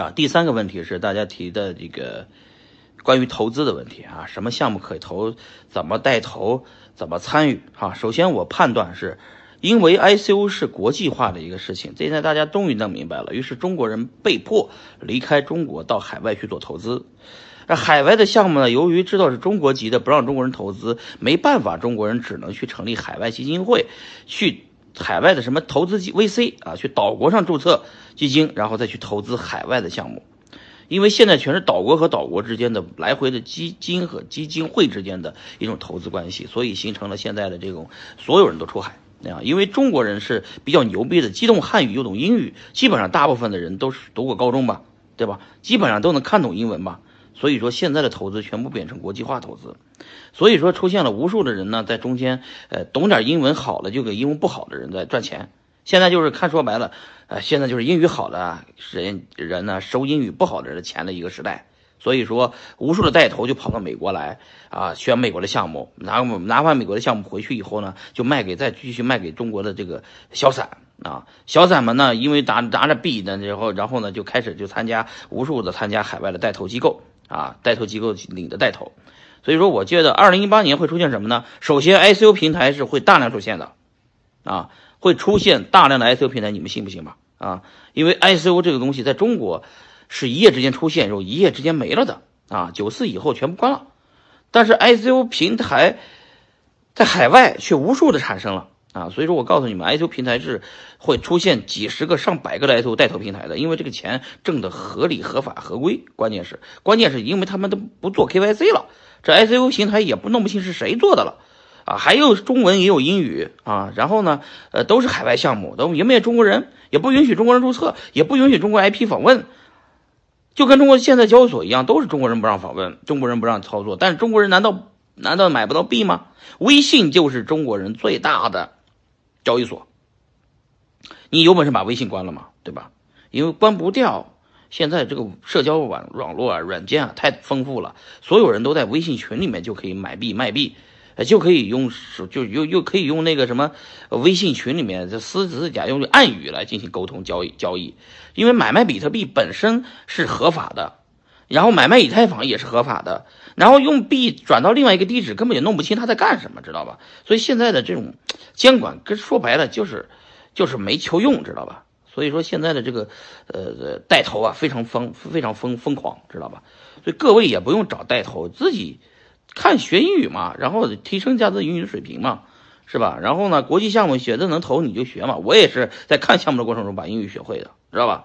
啊，第三个问题是大家提的这个关于投资的问题啊，什么项目可以投，怎么带投，怎么参与啊？首先我判断是，因为 ICO 是国际化的一个事情，现在大家终于弄明白了，于是中国人被迫离开中国到海外去做投资。那海外的项目呢，由于知道是中国籍的，不让中国人投资，没办法，中国人只能去成立海外基金会，去。海外的什么投资基 VC 啊，去岛国上注册基金，然后再去投资海外的项目，因为现在全是岛国和岛国之间的来回的基金和基金会之间的一种投资关系，所以形成了现在的这种所有人都出海啊。因为中国人是比较牛逼的，既懂汉语又懂英语，基本上大部分的人都是读过高中吧，对吧？基本上都能看懂英文吧。所以说现在的投资全部变成国际化投资，所以说出现了无数的人呢，在中间，呃，懂点英文好了就给英文不好的人在赚钱。现在就是看说白了，呃，现在就是英语好的人人呢收英语不好的人的钱的一个时代。所以说，无数的带头就跑到美国来啊，选美国的项目，拿拿完美国的项目回去以后呢，就卖给再继续卖给中国的这个小散啊，小散们呢，因为拿拿着币呢，然后然后呢就开始就参加无数的参加海外的带头机构。啊，带头机构领的带头，所以说我觉得二零一八年会出现什么呢？首先，ICO 平台是会大量出现的，啊，会出现大量的 ICO 平台，你们信不信吧？啊，因为 ICO 这个东西在中国是一夜之间出现，然后一夜之间没了的啊，九四以后全部关了，但是 ICO 平台在海外却无数的产生了。啊，所以说我告诉你们，ICO 平台是会出现几十个、上百个的 ICO 带头平台的，因为这个钱挣的合理、合法、合规。关键是，关键是因为他们都不做 KYC 了，这 ICO 平台也不弄不清是谁做的了，啊，还有中文也有英语啊，然后呢，呃，都是海外项目，都也没有中国人，也不允许中国人注册，也不允许中国 IP 访问，就跟中国现在交易所一样，都是中国人不让访问，中国人不让操作，但是中国人难道难道买不到币吗？微信就是中国人最大的。交易所，你有本事把微信关了吗？对吧？因为关不掉。现在这个社交网网络啊，软件啊太丰富了，所有人都在微信群里面就可以买币卖币，呃就可以用就又又可以用那个什么微信群里面这私自假用暗语来进行沟通交易交易。因为买卖比特币本身是合法的，然后买卖以太坊也是合法的，然后用币转到另外一个地址根本也弄不清他在干什么，知道吧？所以现在的这种。监管跟说白了就是，就是没求用，知道吧？所以说现在的这个，呃，带头啊，非常疯，非常疯疯狂，知道吧？所以各位也不用找带头，自己看学英语嘛，然后提升下自己英语水平嘛，是吧？然后呢，国际项目学的能投你就学嘛。我也是在看项目的过程中把英语学会的，知道吧？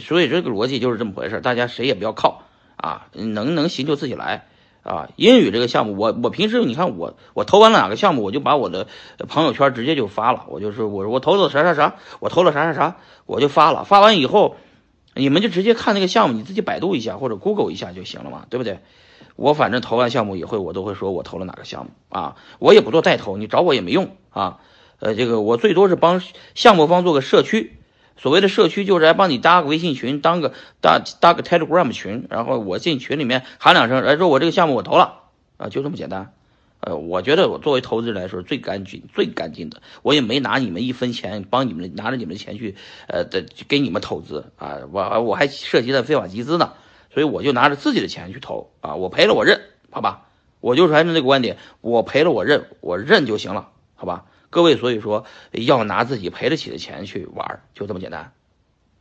所以这个逻辑就是这么回事，大家谁也不要靠啊，能能行就自己来。啊，英语这个项目，我我平时你看我我投完了哪个项目，我就把我的朋友圈直接就发了，我就说我我投了啥啥啥，我投了啥啥啥，我就发了。发完以后，你们就直接看那个项目，你自己百度一下或者 Google 一下就行了嘛，对不对？我反正投完项目以后，我都会说我投了哪个项目啊，我也不做带头，你找我也没用啊。呃，这个我最多是帮项目方做个社区。所谓的社区就是来帮你搭个微信群，当个搭搭个 Telegram 群，然后我进群里面喊两声，来说我这个项目我投了啊，就这么简单。呃，我觉得我作为投资人来说最干净、最干净的，我也没拿你们一分钱，帮你们拿着你们的钱去呃的给你们投资啊，我我还涉及了非法集资呢，所以我就拿着自己的钱去投啊，我赔了我认，好吧？我就是还是那个观点，我赔了我认，我认就行了，好吧？各位，所以说要拿自己赔得起的钱去玩儿，就这么简单。